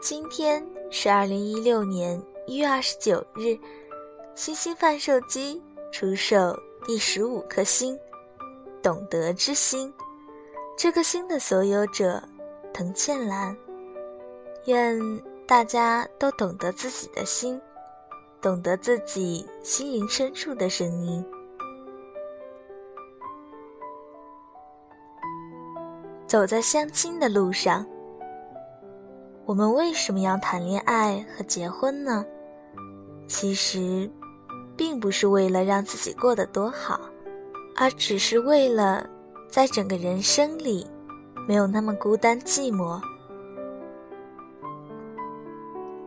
今天是二零一六年一月二十九日，星星贩售机出售第十五颗星——懂得之星。这颗星的所有者藤倩兰，愿大家都懂得自己的心，懂得自己心灵深处的声音。走在相亲的路上。我们为什么要谈恋爱和结婚呢？其实，并不是为了让自己过得多好，而只是为了在整个人生里没有那么孤单寂寞。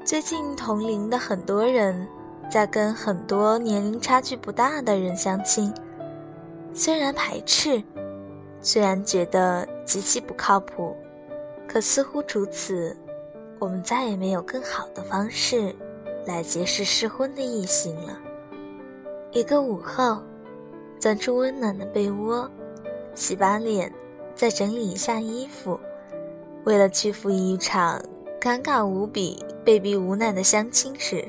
最近同龄的很多人在跟很多年龄差距不大的人相亲，虽然排斥，虽然觉得极其不靠谱，可似乎除此。我们再也没有更好的方式来结识适婚的异性了。一个午后，钻出温暖的被窝，洗把脸，再整理一下衣服，为了去赴一场尴尬无比、被逼无奈的相亲时，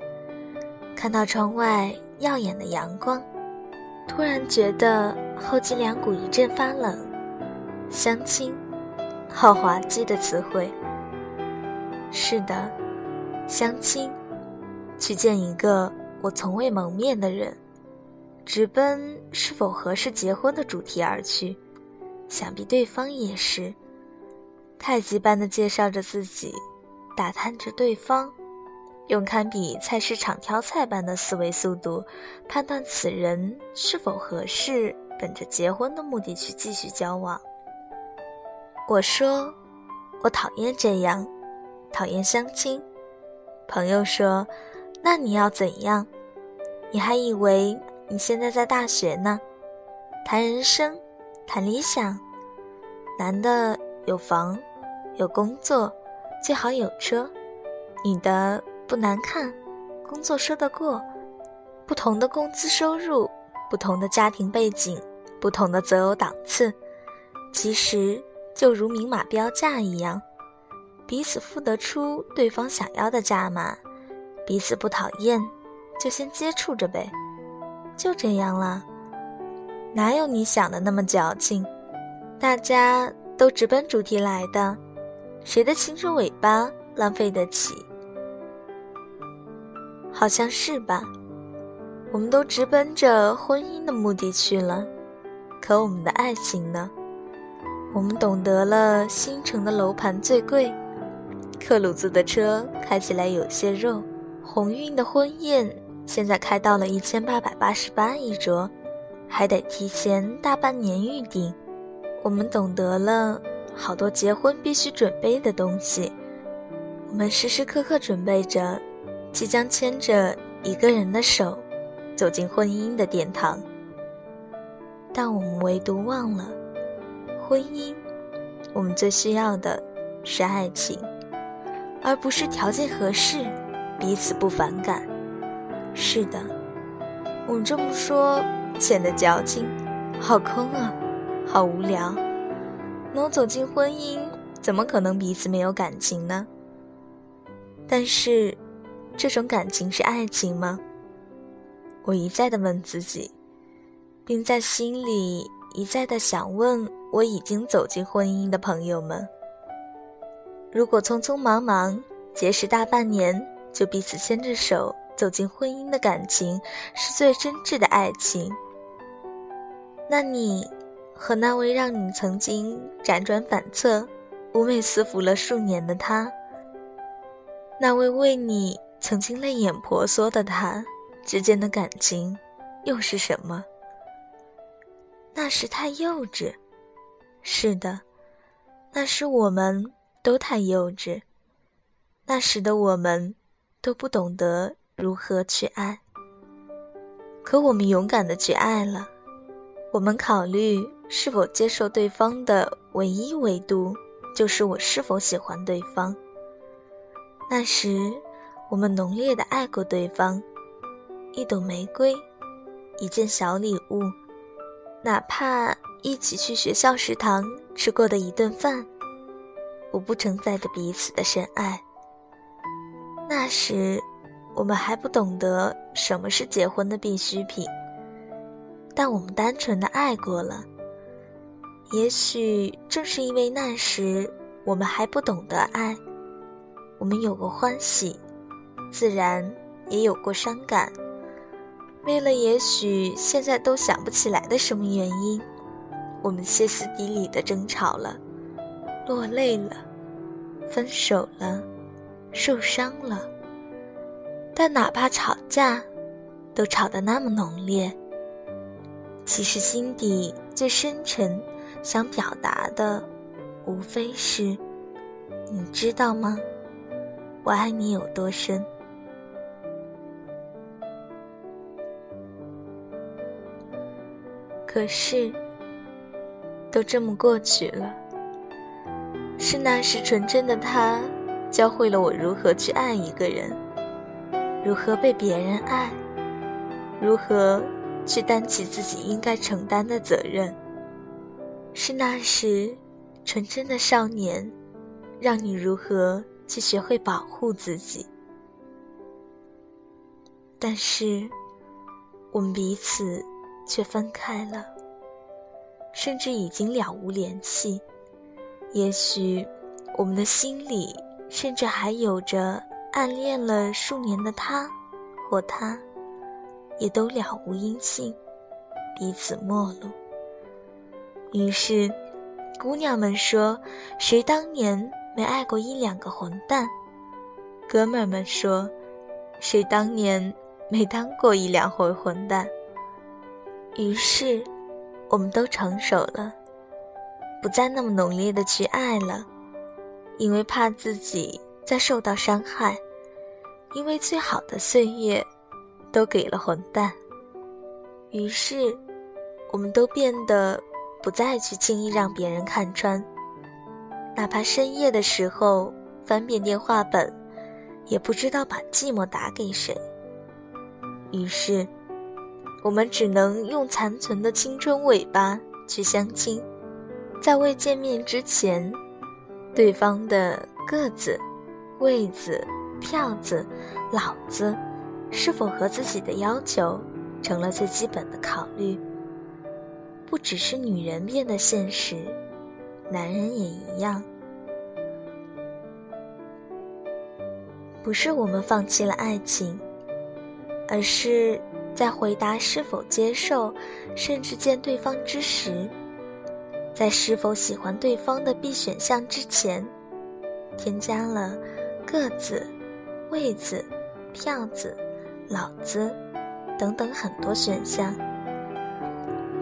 看到窗外耀眼的阳光，突然觉得后脊梁骨一阵发冷。相亲，好滑稽的词汇。是的，相亲，去见一个我从未谋面的人，直奔是否合适结婚的主题而去。想必对方也是，太极般的介绍着自己，打探着对方，用堪比菜市场挑菜般的思维速度判断此人是否合适，本着结婚的目的去继续交往。我说，我讨厌这样。讨厌相亲，朋友说：“那你要怎样？你还以为你现在在大学呢？谈人生，谈理想。男的有房，有工作，最好有车；女的不难看，工作说得过。不同的工资收入，不同的家庭背景，不同的择偶档次，其实就如明码标价一样。”彼此付得出对方想要的价码，彼此不讨厌，就先接触着呗，就这样了。哪有你想的那么矫情？大家都直奔主题来的，谁的青春尾巴浪费得起？好像是吧？我们都直奔着婚姻的目的去了，可我们的爱情呢？我们懂得了新城的楼盘最贵。克鲁兹的车开起来有些肉，鸿运的婚宴现在开到了一千八百八十八一桌，还得提前大半年预定。我们懂得了好多结婚必须准备的东西，我们时时刻刻准备着，即将牵着一个人的手，走进婚姻的殿堂。但我们唯独忘了，婚姻，我们最需要的是爱情。而不是条件合适，彼此不反感。是的，我这么说显得矫情，好空啊，好无聊。能走进婚姻，怎么可能彼此没有感情呢？但是，这种感情是爱情吗？我一再的问自己，并在心里一再的想问我已经走进婚姻的朋友们。如果匆匆忙忙结识大半年就彼此牵着手走进婚姻的感情是最真挚的爱情，那你和那位让你曾经辗转反侧、妩媚私服了数年的他，那位为你曾经泪眼婆娑的他之间的感情又是什么？那时太幼稚，是的，那是我们。都太幼稚，那时的我们都不懂得如何去爱。可我们勇敢的去爱了，我们考虑是否接受对方的唯一维度，就是我是否喜欢对方。那时，我们浓烈的爱过对方，一朵玫瑰，一件小礼物，哪怕一起去学校食堂吃过的一顿饭。我不承载着彼此的深爱，那时，我们还不懂得什么是结婚的必需品，但我们单纯的爱过了。也许正是因为那时我们还不懂得爱，我们有过欢喜，自然也有过伤感。为了也许现在都想不起来的什么原因，我们歇斯底里的争吵了，落泪了，分手了，受伤了。但哪怕吵架，都吵得那么浓烈，其实心底最深沉。想表达的，无非是，你知道吗？我爱你有多深？可是，都这么过去了，是那时纯真的他，教会了我如何去爱一个人，如何被别人爱，如何去担起自己应该承担的责任。是那时，纯真的少年，让你如何去学会保护自己。但是，我们彼此却分开了，甚至已经了无联系。也许，我们的心里甚至还有着暗恋了数年的他，或他，也都了无音信，彼此陌路。于是，姑娘们说：“谁当年没爱过一两个混蛋？”哥们儿们说：“谁当年没当过一两回混蛋？”于是，我们都成熟了，不再那么浓烈的去爱了，因为怕自己再受到伤害，因为最好的岁月都给了混蛋。于是，我们都变得。不再去轻易让别人看穿，哪怕深夜的时候翻遍电话本，也不知道把寂寞打给谁。于是，我们只能用残存的青春尾巴去相亲，在未见面之前，对方的个子、位子、票子、老子，是否和自己的要求，成了最基本的考虑。不只是女人变得现实，男人也一样。不是我们放弃了爱情，而是在回答是否接受，甚至见对方之时，在是否喜欢对方的 B 选项之前，添加了个子、位子、票子、老子等等很多选项。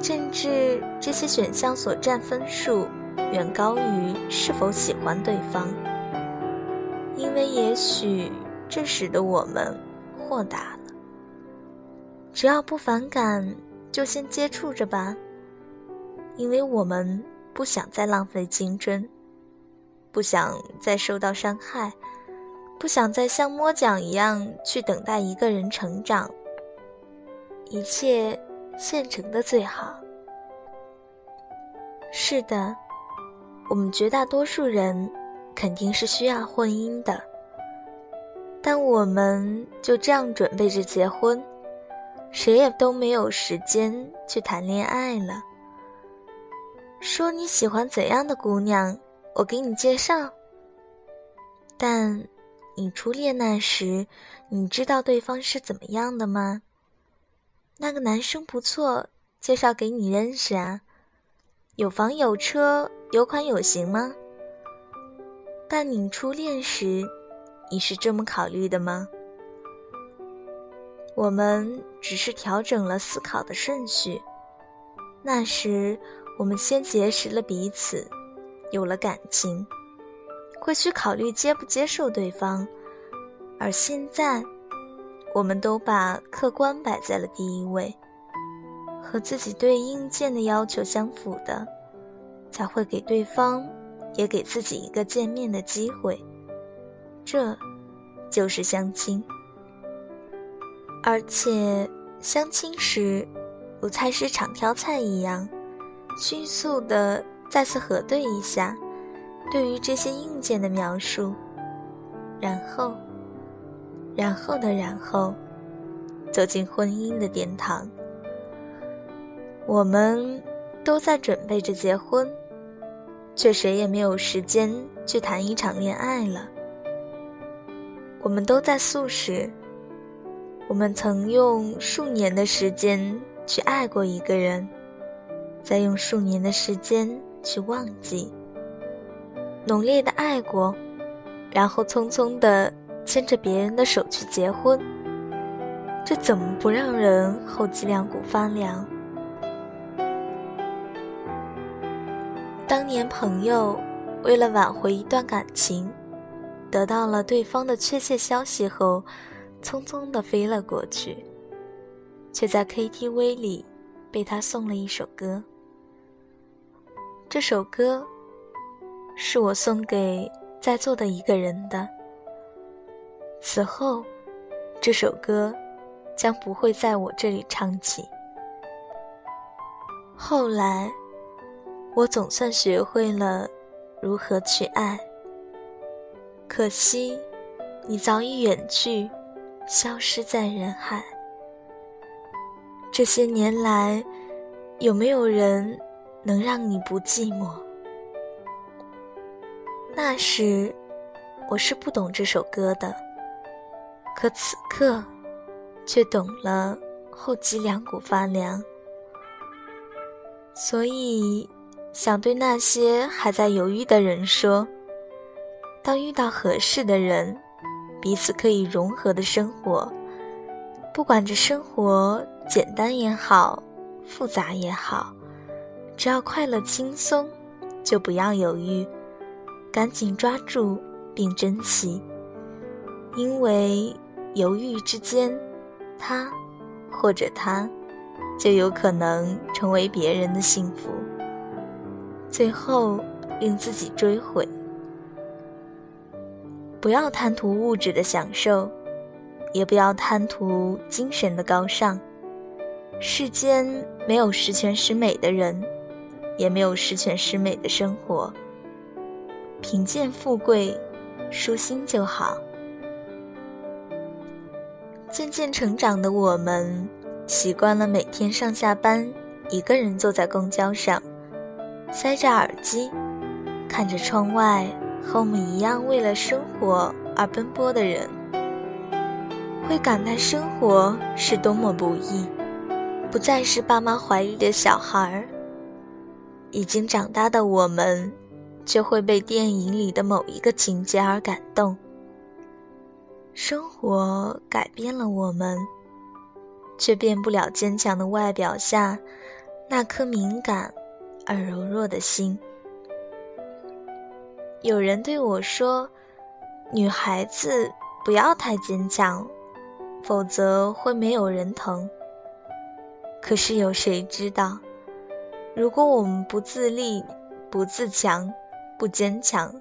甚至这些选项所占分数远高于是否喜欢对方，因为也许这使得我们豁达了。只要不反感，就先接触着吧，因为我们不想再浪费青春，不想再受到伤害，不想再像摸奖一样去等待一个人成长，一切。现成的最好。是的，我们绝大多数人肯定是需要婚姻的，但我们就这样准备着结婚，谁也都没有时间去谈恋爱了。说你喜欢怎样的姑娘，我给你介绍。但你初恋那时，你知道对方是怎么样的吗？那个男生不错，介绍给你认识啊。有房有车，有款有型吗？但你初恋时，你是这么考虑的吗？我们只是调整了思考的顺序。那时，我们先结识了彼此，有了感情，会去考虑接不接受对方。而现在。我们都把客观摆在了第一位，和自己对硬件的要求相符的，才会给对方，也给自己一个见面的机会。这，就是相亲。而且，相亲时，如菜市场挑菜一样，迅速的再次核对一下，对于这些硬件的描述，然后。然后的然后，走进婚姻的殿堂。我们都在准备着结婚，却谁也没有时间去谈一场恋爱了。我们都在素食。我们曾用数年的时间去爱过一个人，再用数年的时间去忘记。浓烈的爱过，然后匆匆的牵着别人的手去结婚，这怎么不让人后脊梁骨发凉？当年朋友为了挽回一段感情，得到了对方的确切消息后，匆匆的飞了过去，却在 KTV 里被他送了一首歌。这首歌。是我送给在座的一个人的。此后，这首歌将不会在我这里唱起。后来，我总算学会了如何去爱。可惜，你早已远去，消失在人海。这些年来，有没有人能让你不寂寞？那时，我是不懂这首歌的，可此刻，却懂了，后脊梁骨发凉。所以，想对那些还在犹豫的人说：当遇到合适的人，彼此可以融合的生活，不管这生活简单也好，复杂也好，只要快乐轻松，就不要犹豫。赶紧抓住并珍惜，因为犹豫之间，他或者他，就有可能成为别人的幸福，最后令自己追悔。不要贪图物质的享受，也不要贪图精神的高尚。世间没有十全十美的人，也没有十全十美的生活。贫贱富贵，舒心就好。渐渐成长的我们，习惯了每天上下班一个人坐在公交上，塞着耳机，看着窗外和我们一样为了生活而奔波的人，会感叹生活是多么不易。不再是爸妈怀里的小孩儿，已经长大的我们。就会被电影里的某一个情节而感动。生活改变了我们，却变不了坚强的外表下那颗敏感而柔弱的心。有人对我说：“女孩子不要太坚强，否则会没有人疼。”可是有谁知道，如果我们不自立、不自强？不坚强，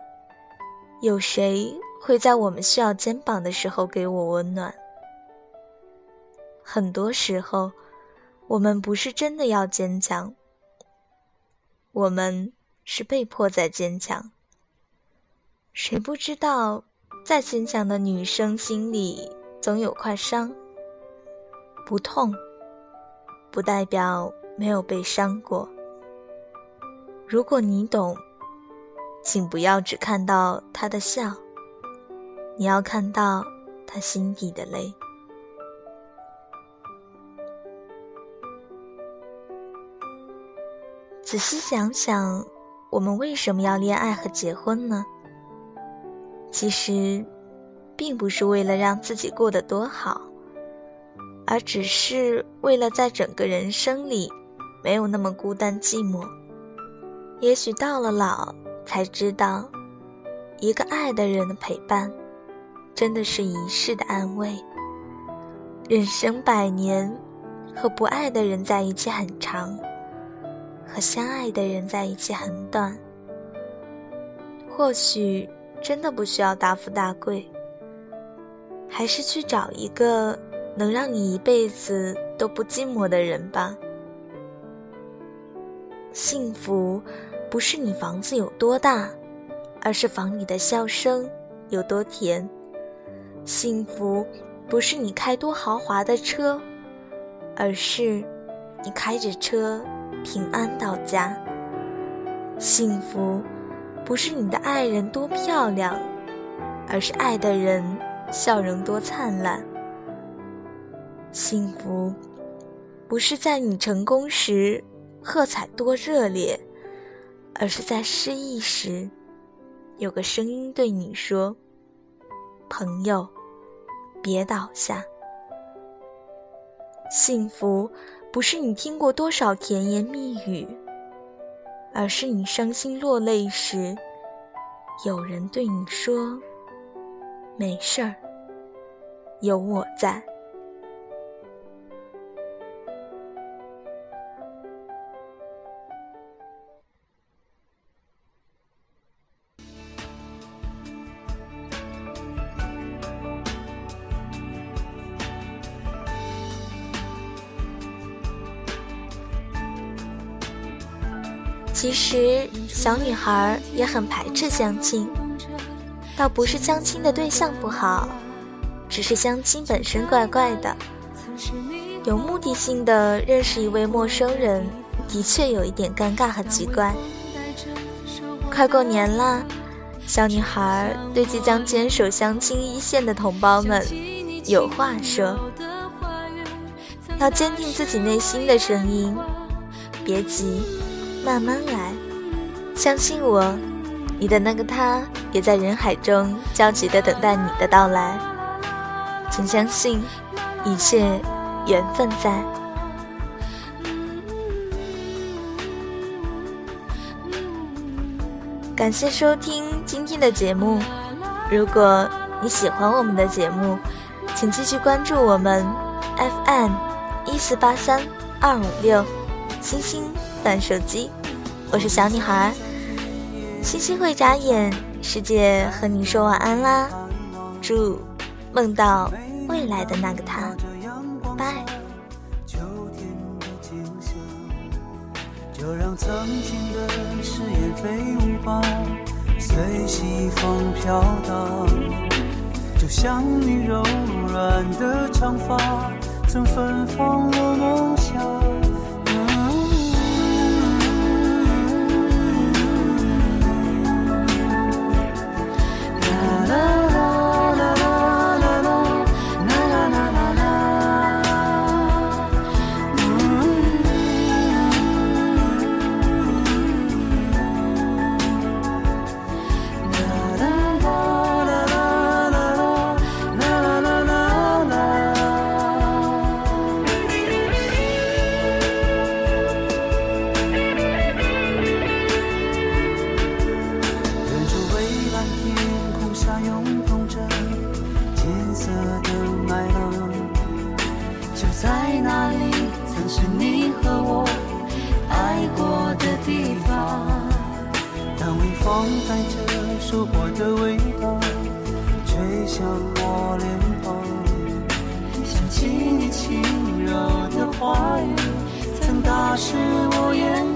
有谁会在我们需要肩膀的时候给我温暖？很多时候，我们不是真的要坚强，我们是被迫在坚强。谁不知道，再坚强的女生心里总有块伤？不痛，不代表没有被伤过。如果你懂。请不要只看到他的笑，你要看到他心底的泪。仔细想想，我们为什么要恋爱和结婚呢？其实，并不是为了让自己过得多好，而只是为了在整个人生里没有那么孤单寂寞。也许到了老。才知道，一个爱的人的陪伴，真的是一世的安慰。人生百年，和不爱的人在一起很长，和相爱的人在一起很短。或许真的不需要大富大贵，还是去找一个能让你一辈子都不寂寞的人吧。幸福。不是你房子有多大，而是房里的笑声有多甜；幸福不是你开多豪华的车，而是你开着车平安到家。幸福不是你的爱人多漂亮，而是爱的人笑容多灿烂。幸福不是在你成功时喝彩多热烈，而是在失意时有个声音对你说：“朋友。”别倒下。幸福不是你听过多少甜言蜜语，而是你伤心落泪时，有人对你说：“没事儿，有我在。”其实，小女孩也很排斥相亲，倒不是相亲的对象不好，只是相亲本身怪怪的。有目的性的认识一位陌生人，的确有一点尴尬和奇怪。快过年啦，小女孩对即将坚守相亲一线的同胞们有话说：要坚定自己内心的声音，别急。慢慢来，相信我，你的那个他也在人海中焦急地等待你的到来。请相信，一切缘分在。感谢收听今天的节目。如果你喜欢我们的节目，请继续关注我们 FM 一四八三二五六，星星。短手机，我是小女孩。星星会眨眼，世界和你说晚安啦！祝梦到未来的那个他，拜。就让曾经的誓言飞舞吧，随西风飘荡。就像你柔软的长发，曾芬芳我梦想。那是我眼